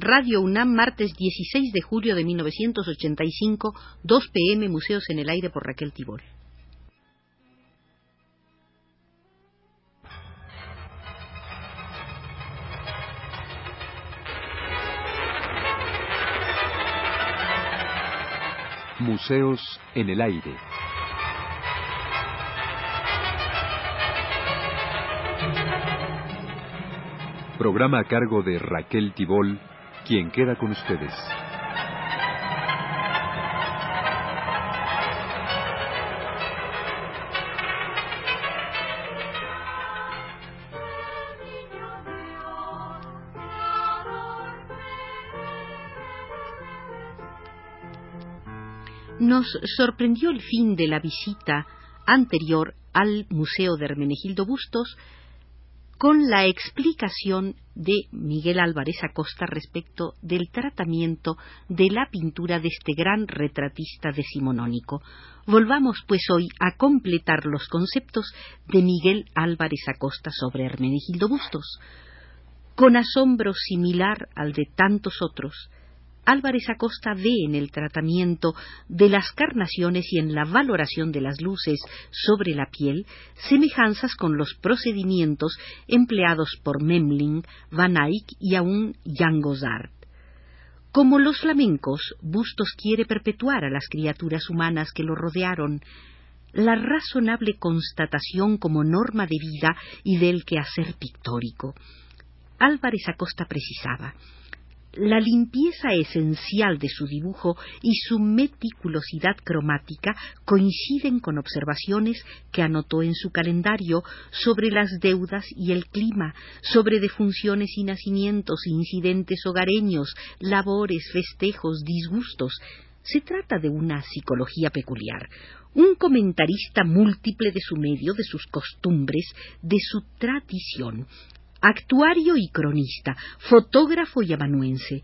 Radio UNAM, martes 16 de julio de 1985, 2 pm, Museos en el Aire por Raquel Tibol. Museos en el Aire. Programa a cargo de Raquel Tibol, quien queda con ustedes. Nos sorprendió el fin de la visita anterior al Museo de Hermenegildo Bustos con la explicación de Miguel Álvarez Acosta respecto del tratamiento de la pintura de este gran retratista decimonónico. Volvamos pues hoy a completar los conceptos de Miguel Álvarez Acosta sobre Hermenegildo Bustos. Con asombro similar al de tantos otros, Álvarez Acosta ve en el tratamiento de las carnaciones y en la valoración de las luces sobre la piel semejanzas con los procedimientos empleados por Memling, Van Eyck y aún Jan Gozard. Como los flamencos, Bustos quiere perpetuar a las criaturas humanas que lo rodearon, la razonable constatación como norma de vida y del quehacer pictórico. Álvarez Acosta precisaba la limpieza esencial de su dibujo y su meticulosidad cromática coinciden con observaciones que anotó en su calendario sobre las deudas y el clima, sobre defunciones y nacimientos, incidentes hogareños, labores, festejos, disgustos. Se trata de una psicología peculiar, un comentarista múltiple de su medio, de sus costumbres, de su tradición, actuario y cronista, fotógrafo y amanuense.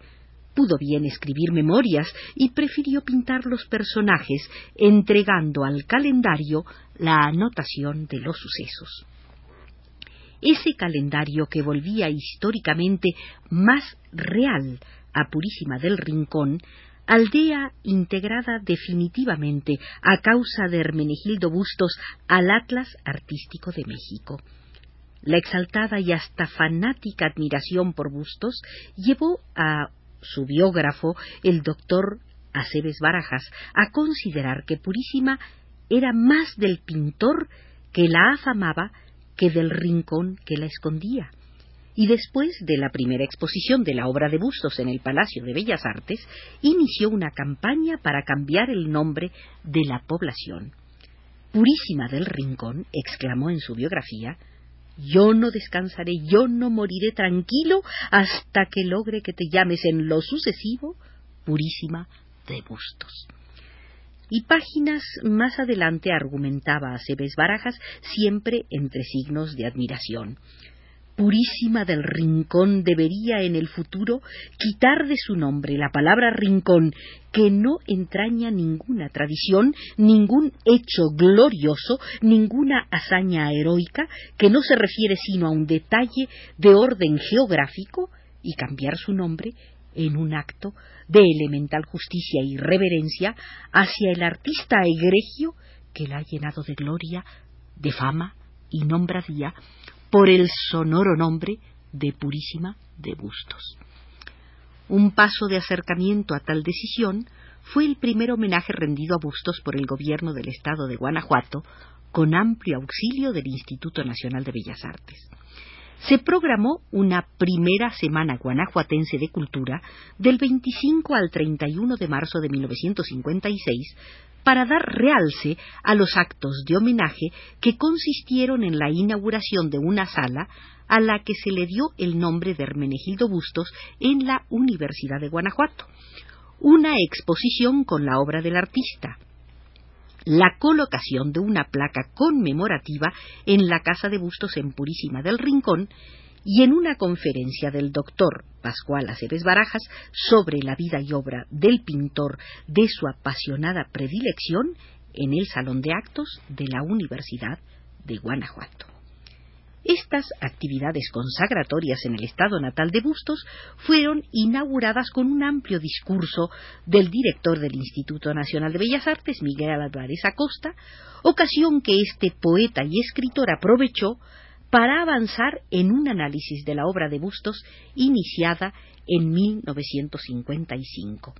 Pudo bien escribir memorias y prefirió pintar los personajes, entregando al calendario la anotación de los sucesos. Ese calendario que volvía históricamente más real a Purísima del Rincón, aldea integrada definitivamente a causa de Hermenegildo Bustos al Atlas Artístico de México. La exaltada y hasta fanática admiración por Bustos llevó a su biógrafo, el doctor Aceves Barajas, a considerar que Purísima era más del pintor que la afamaba que del rincón que la escondía. Y después de la primera exposición de la obra de Bustos en el Palacio de Bellas Artes, inició una campaña para cambiar el nombre de la población. Purísima del Rincón, exclamó en su biografía, yo no descansaré, yo no moriré tranquilo hasta que logre que te llames en lo sucesivo Purísima de Bustos. Y páginas más adelante argumentaba a Cebes Barajas siempre entre signos de admiración purísima del rincón debería en el futuro quitar de su nombre la palabra rincón, que no entraña ninguna tradición, ningún hecho glorioso, ninguna hazaña heroica, que no se refiere sino a un detalle de orden geográfico, y cambiar su nombre en un acto de elemental justicia y reverencia hacia el artista egregio que la ha llenado de gloria, de fama y nombradía, por el sonoro nombre de Purísima de Bustos. Un paso de acercamiento a tal decisión fue el primer homenaje rendido a Bustos por el gobierno del estado de Guanajuato, con amplio auxilio del Instituto Nacional de Bellas Artes. Se programó una primera semana guanajuatense de cultura del 25 al 31 de marzo de 1956 para dar realce a los actos de homenaje que consistieron en la inauguración de una sala a la que se le dio el nombre de Hermenegildo Bustos en la Universidad de Guanajuato, una exposición con la obra del artista, la colocación de una placa conmemorativa en la Casa de Bustos en Purísima del Rincón y en una conferencia del doctor Pascual Aceves Barajas sobre la vida y obra del pintor de su apasionada predilección en el Salón de Actos de la Universidad de Guanajuato. Estas actividades consagratorias en el estado natal de Bustos fueron inauguradas con un amplio discurso del director del Instituto Nacional de Bellas Artes, Miguel Álvarez Acosta, ocasión que este poeta y escritor aprovechó para avanzar en un análisis de la obra de Bustos iniciada en 1955.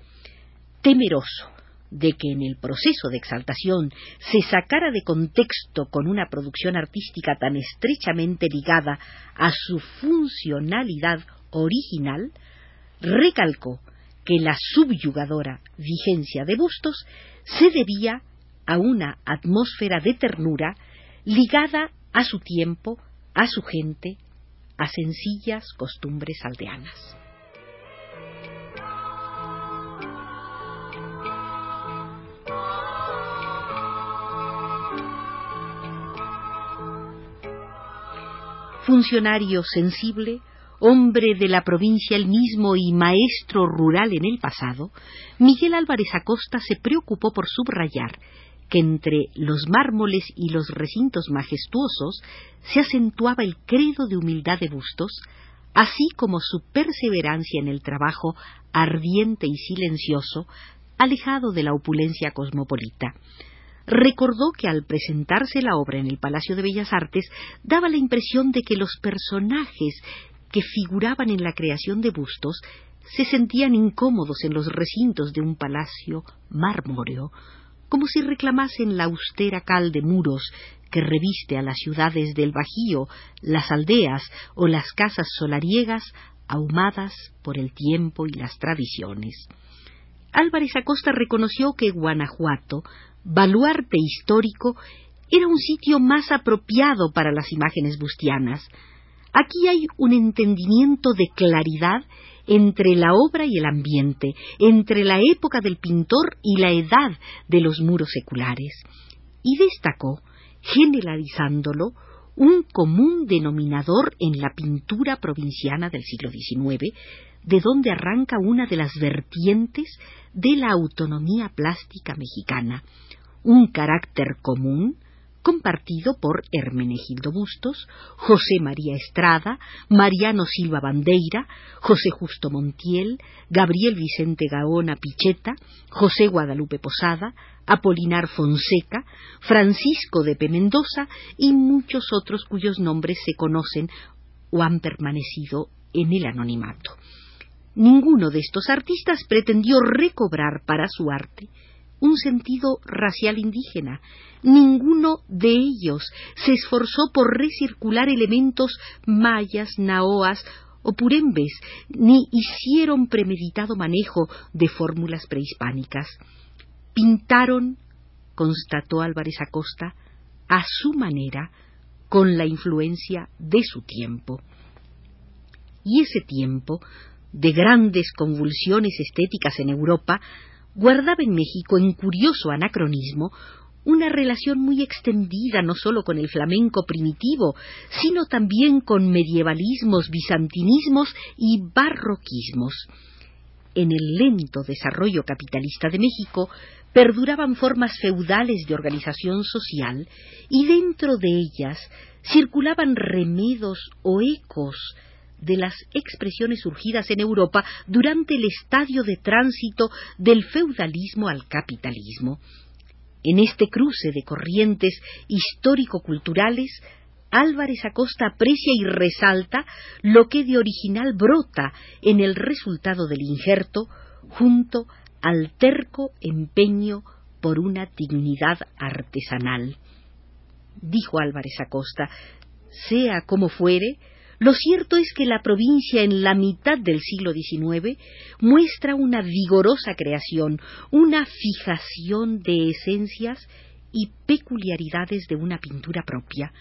Temeroso de que en el proceso de exaltación se sacara de contexto con una producción artística tan estrechamente ligada a su funcionalidad original, recalcó que la subyugadora vigencia de Bustos se debía a una atmósfera de ternura ligada a su tiempo, a su gente, a sencillas costumbres aldeanas. Funcionario sensible, hombre de la provincia el mismo y maestro rural en el pasado, Miguel Álvarez Acosta se preocupó por subrayar que entre los mármoles y los recintos majestuosos se acentuaba el credo de humildad de Bustos, así como su perseverancia en el trabajo ardiente y silencioso, alejado de la opulencia cosmopolita recordó que al presentarse la obra en el Palacio de Bellas Artes daba la impresión de que los personajes que figuraban en la creación de bustos se sentían incómodos en los recintos de un palacio mármoreo, como si reclamasen la austera cal de muros que reviste a las ciudades del Bajío, las aldeas o las casas solariegas ahumadas por el tiempo y las tradiciones. Álvarez Acosta reconoció que Guanajuato baluarte histórico, era un sitio más apropiado para las imágenes bustianas. Aquí hay un entendimiento de claridad entre la obra y el ambiente, entre la época del pintor y la edad de los muros seculares, y destacó, generalizándolo, un común denominador en la pintura provinciana del siglo XIX, de donde arranca una de las vertientes de la autonomía plástica mexicana, un carácter común compartido por Hermenegildo Bustos, José María Estrada, Mariano Silva Bandeira, José Justo Montiel, Gabriel Vicente Gaona Picheta, José Guadalupe Posada, Apolinar Fonseca, Francisco de P. Mendoza y muchos otros cuyos nombres se conocen o han permanecido en el anonimato. Ninguno de estos artistas pretendió recobrar para su arte un sentido racial indígena. Ninguno de ellos se esforzó por recircular elementos mayas, naoas o purembes, ni hicieron premeditado manejo de fórmulas prehispánicas. Pintaron, constató Álvarez Acosta, a su manera, con la influencia de su tiempo. Y ese tiempo, de grandes convulsiones estéticas en Europa, guardaba en México, en curioso anacronismo, una relación muy extendida no sólo con el flamenco primitivo, sino también con medievalismos, bizantinismos y barroquismos. En el lento desarrollo capitalista de México perduraban formas feudales de organización social y dentro de ellas circulaban remedos o ecos de las expresiones surgidas en Europa durante el estadio de tránsito del feudalismo al capitalismo. En este cruce de corrientes histórico-culturales, Álvarez Acosta aprecia y resalta lo que de original brota en el resultado del injerto junto al terco empeño por una dignidad artesanal. Dijo Álvarez Acosta, sea como fuere, lo cierto es que la provincia en la mitad del siglo XIX muestra una vigorosa creación, una fijación de esencias y peculiaridades de una pintura propia.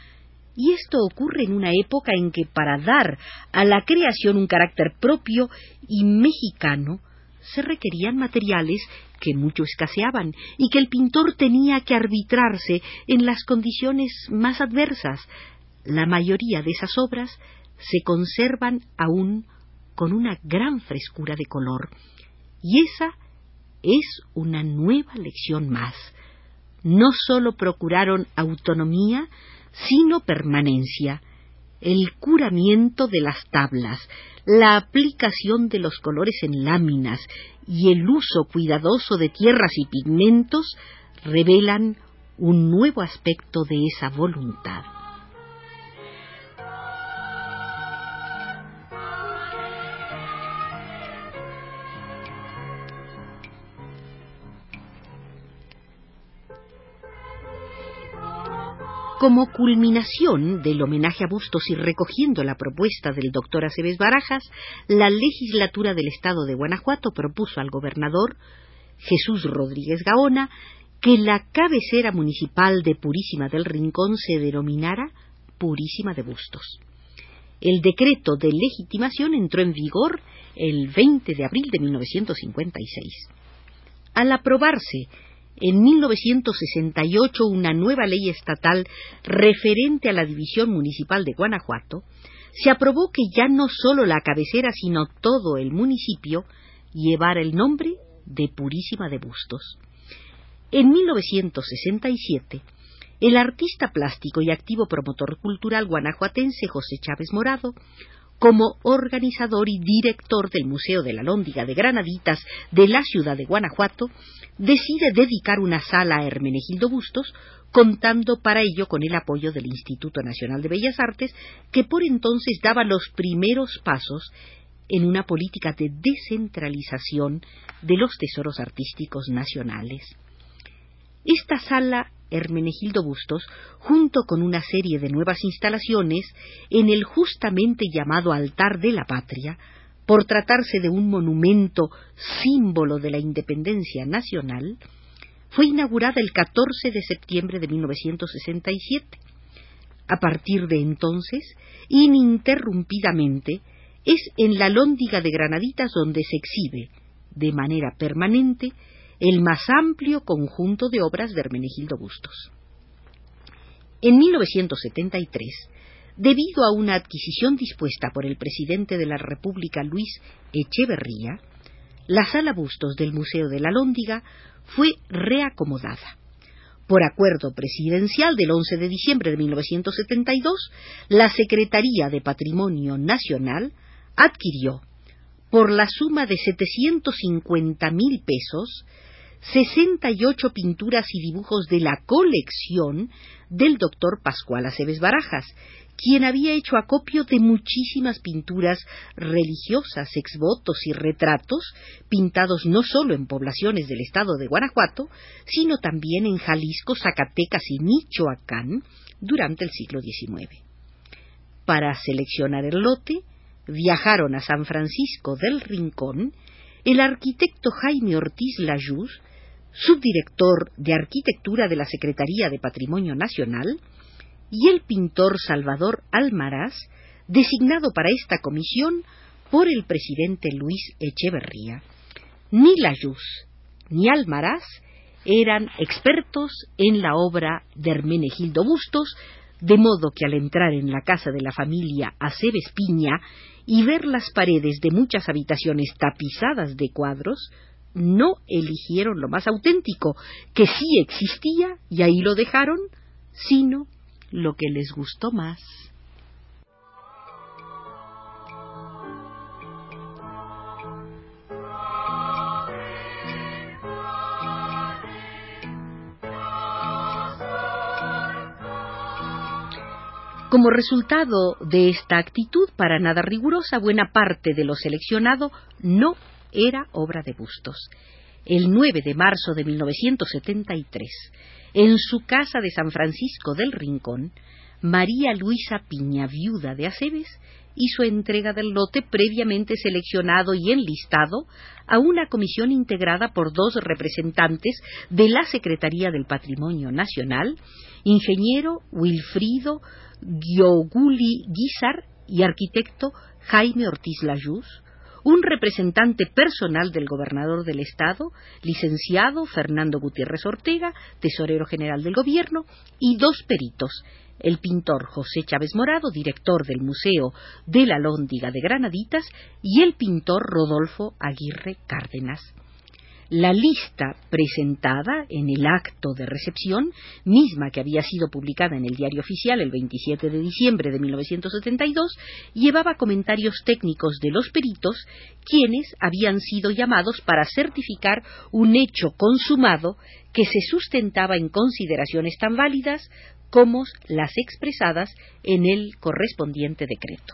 Y esto ocurre en una época en que para dar a la creación un carácter propio y mexicano, se requerían materiales que mucho escaseaban y que el pintor tenía que arbitrarse en las condiciones más adversas. La mayoría de esas obras se conservan aún con una gran frescura de color. Y esa es una nueva lección más. No sólo procuraron autonomía, sino permanencia. el curamiento de las tablas, la aplicación de los colores en láminas y el uso cuidadoso de tierras y pigmentos revelan un nuevo aspecto de esa voluntad. Como culminación del homenaje a Bustos y recogiendo la propuesta del doctor Aceves Barajas, la legislatura del Estado de Guanajuato propuso al gobernador Jesús Rodríguez Gaona que la cabecera municipal de Purísima del Rincón se denominara Purísima de Bustos. El decreto de legitimación entró en vigor el 20 de abril de 1956. Al aprobarse en 1968 una nueva ley estatal referente a la división municipal de Guanajuato, se aprobó que ya no solo la cabecera, sino todo el municipio llevara el nombre de Purísima de Bustos. En 1967, el artista plástico y activo promotor cultural guanajuatense José Chávez Morado como organizador y director del Museo de la Lóndiga de Granaditas de la ciudad de Guanajuato, decide dedicar una sala a Hermenegildo Bustos, contando para ello con el apoyo del Instituto Nacional de Bellas Artes, que por entonces daba los primeros pasos en una política de descentralización de los tesoros artísticos nacionales. Esta sala Hermenegildo Bustos, junto con una serie de nuevas instalaciones en el justamente llamado altar de la patria, por tratarse de un monumento símbolo de la independencia nacional, fue inaugurada el 14 de septiembre de 1967. A partir de entonces, ininterrumpidamente, es en la Lóndiga de Granaditas donde se exhibe, de manera permanente, el más amplio conjunto de obras de Hermenegildo Bustos. En 1973, debido a una adquisición dispuesta por el presidente de la República Luis Echeverría, la sala Bustos del Museo de la Lóndiga fue reacomodada. Por acuerdo presidencial del 11 de diciembre de 1972, la Secretaría de Patrimonio Nacional adquirió, por la suma de 750 mil pesos, 68 pinturas y dibujos de la colección del doctor Pascual Aceves Barajas, quien había hecho acopio de muchísimas pinturas religiosas, exvotos y retratos, pintados no solo en poblaciones del estado de Guanajuato, sino también en Jalisco, Zacatecas y Michoacán durante el siglo XIX. Para seleccionar el lote, viajaron a San Francisco del Rincón el arquitecto Jaime Ortiz Lajuz, subdirector de Arquitectura de la Secretaría de Patrimonio Nacional, y el pintor Salvador Almaraz, designado para esta comisión por el presidente Luis Echeverría. Ni Layuz ni Almaraz eran expertos en la obra de Hermenegildo Bustos, de modo que al entrar en la casa de la familia Aceves Piña y ver las paredes de muchas habitaciones tapizadas de cuadros, no eligieron lo más auténtico, que sí existía y ahí lo dejaron, sino lo que les gustó más. Como resultado de esta actitud para nada rigurosa, buena parte de lo seleccionado no era obra de Bustos. El 9 de marzo de 1973, en su casa de San Francisco del Rincón, María Luisa Piña, viuda de Aceves, hizo entrega del lote previamente seleccionado y enlistado a una comisión integrada por dos representantes de la Secretaría del Patrimonio Nacional, ingeniero Wilfrido Gioguli Guizar y arquitecto Jaime Ortiz Lajuz, un representante personal del gobernador del Estado, licenciado Fernando Gutiérrez Ortega, tesorero general del gobierno, y dos peritos, el pintor José Chávez Morado, director del Museo de la Lóndiga de Granaditas, y el pintor Rodolfo Aguirre Cárdenas. La lista presentada en el acto de recepción, misma que había sido publicada en el diario oficial el 27 de diciembre de 1972, llevaba comentarios técnicos de los peritos, quienes habían sido llamados para certificar un hecho consumado que se sustentaba en consideraciones tan válidas como las expresadas en el correspondiente decreto.